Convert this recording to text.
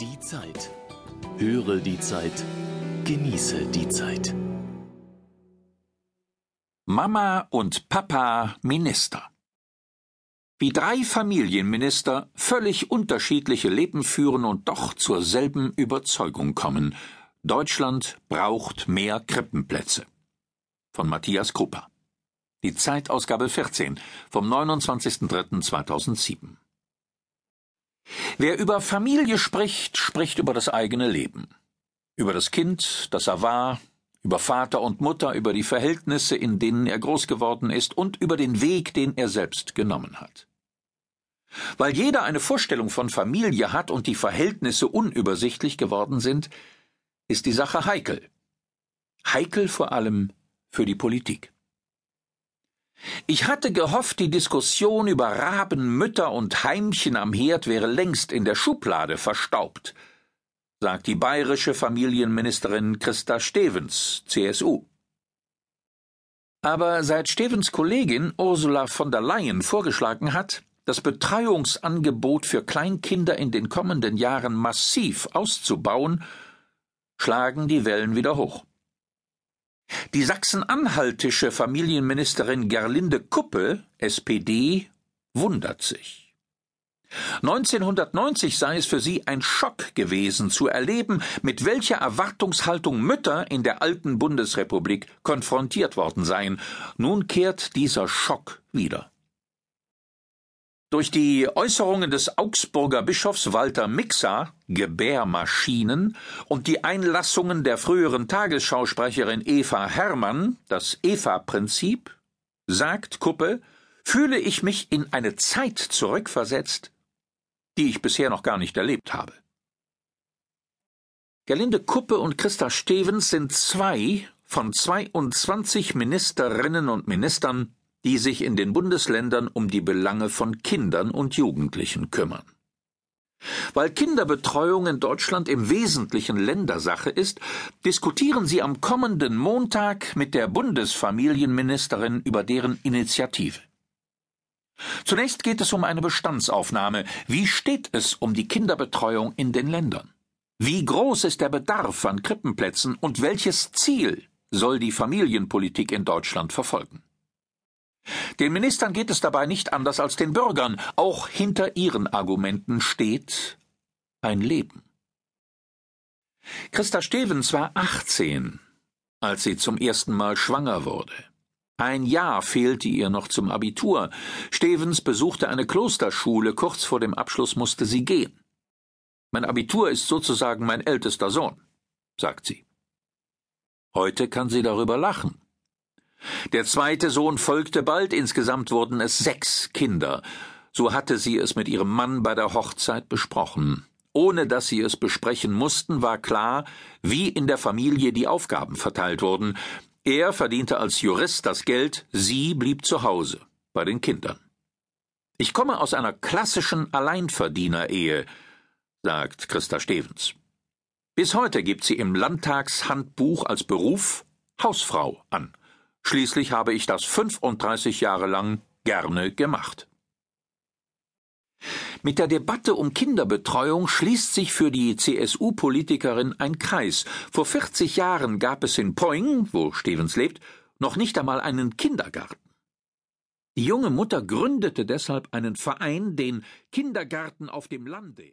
Die Zeit. Höre die Zeit. Genieße die Zeit. Mama und Papa Minister. Wie drei Familienminister völlig unterschiedliche Leben führen und doch zur selben Überzeugung kommen. Deutschland braucht mehr Krippenplätze. Von Matthias Krupper. Die Zeitausgabe 14 vom 29.03.2007. Wer über Familie spricht, spricht über das eigene Leben. Über das Kind, das er war, über Vater und Mutter, über die Verhältnisse, in denen er groß geworden ist und über den Weg, den er selbst genommen hat. Weil jeder eine Vorstellung von Familie hat und die Verhältnisse unübersichtlich geworden sind, ist die Sache heikel. Heikel vor allem für die Politik. Ich hatte gehofft, die Diskussion über Raben, Mütter und Heimchen am Herd wäre längst in der Schublade verstaubt, sagt die bayerische Familienministerin Christa Stevens, CSU. Aber seit Stevens Kollegin Ursula von der Leyen vorgeschlagen hat, das Betreuungsangebot für Kleinkinder in den kommenden Jahren massiv auszubauen, schlagen die Wellen wieder hoch. Die sachsen-anhaltische Familienministerin Gerlinde Kuppe, SPD, wundert sich. 1990 sei es für sie ein Schock gewesen, zu erleben, mit welcher Erwartungshaltung Mütter in der alten Bundesrepublik konfrontiert worden seien. Nun kehrt dieser Schock wieder. Durch die Äußerungen des Augsburger Bischofs Walter Mixer, Gebärmaschinen, und die Einlassungen der früheren Tagesschausprecherin Eva Hermann, das Eva-Prinzip, sagt Kuppe, fühle ich mich in eine Zeit zurückversetzt, die ich bisher noch gar nicht erlebt habe. Gerlinde Kuppe und Christa Stevens sind zwei von 22 Ministerinnen und Ministern, die sich in den Bundesländern um die Belange von Kindern und Jugendlichen kümmern. Weil Kinderbetreuung in Deutschland im Wesentlichen Ländersache ist, diskutieren Sie am kommenden Montag mit der Bundesfamilienministerin über deren Initiative. Zunächst geht es um eine Bestandsaufnahme. Wie steht es um die Kinderbetreuung in den Ländern? Wie groß ist der Bedarf an Krippenplätzen und welches Ziel soll die Familienpolitik in Deutschland verfolgen? Den Ministern geht es dabei nicht anders als den Bürgern. Auch hinter ihren Argumenten steht ein Leben. Christa Stevens war 18, als sie zum ersten Mal schwanger wurde. Ein Jahr fehlte ihr noch zum Abitur. Stevens besuchte eine Klosterschule, kurz vor dem Abschluss musste sie gehen. Mein Abitur ist sozusagen mein ältester Sohn, sagt sie. Heute kann sie darüber lachen. Der zweite Sohn folgte bald, insgesamt wurden es sechs Kinder. So hatte sie es mit ihrem Mann bei der Hochzeit besprochen. Ohne dass sie es besprechen mussten, war klar, wie in der Familie die Aufgaben verteilt wurden. Er verdiente als Jurist das Geld, sie blieb zu Hause, bei den Kindern. Ich komme aus einer klassischen Alleinverdienerehe, sagt Christa Stevens. Bis heute gibt sie im Landtagshandbuch als Beruf Hausfrau an. Schließlich habe ich das 35 Jahre lang gerne gemacht. Mit der Debatte um Kinderbetreuung schließt sich für die CSU-Politikerin ein Kreis. Vor 40 Jahren gab es in Poing, wo Stevens lebt, noch nicht einmal einen Kindergarten. Die junge Mutter gründete deshalb einen Verein, den Kindergarten auf dem Lande.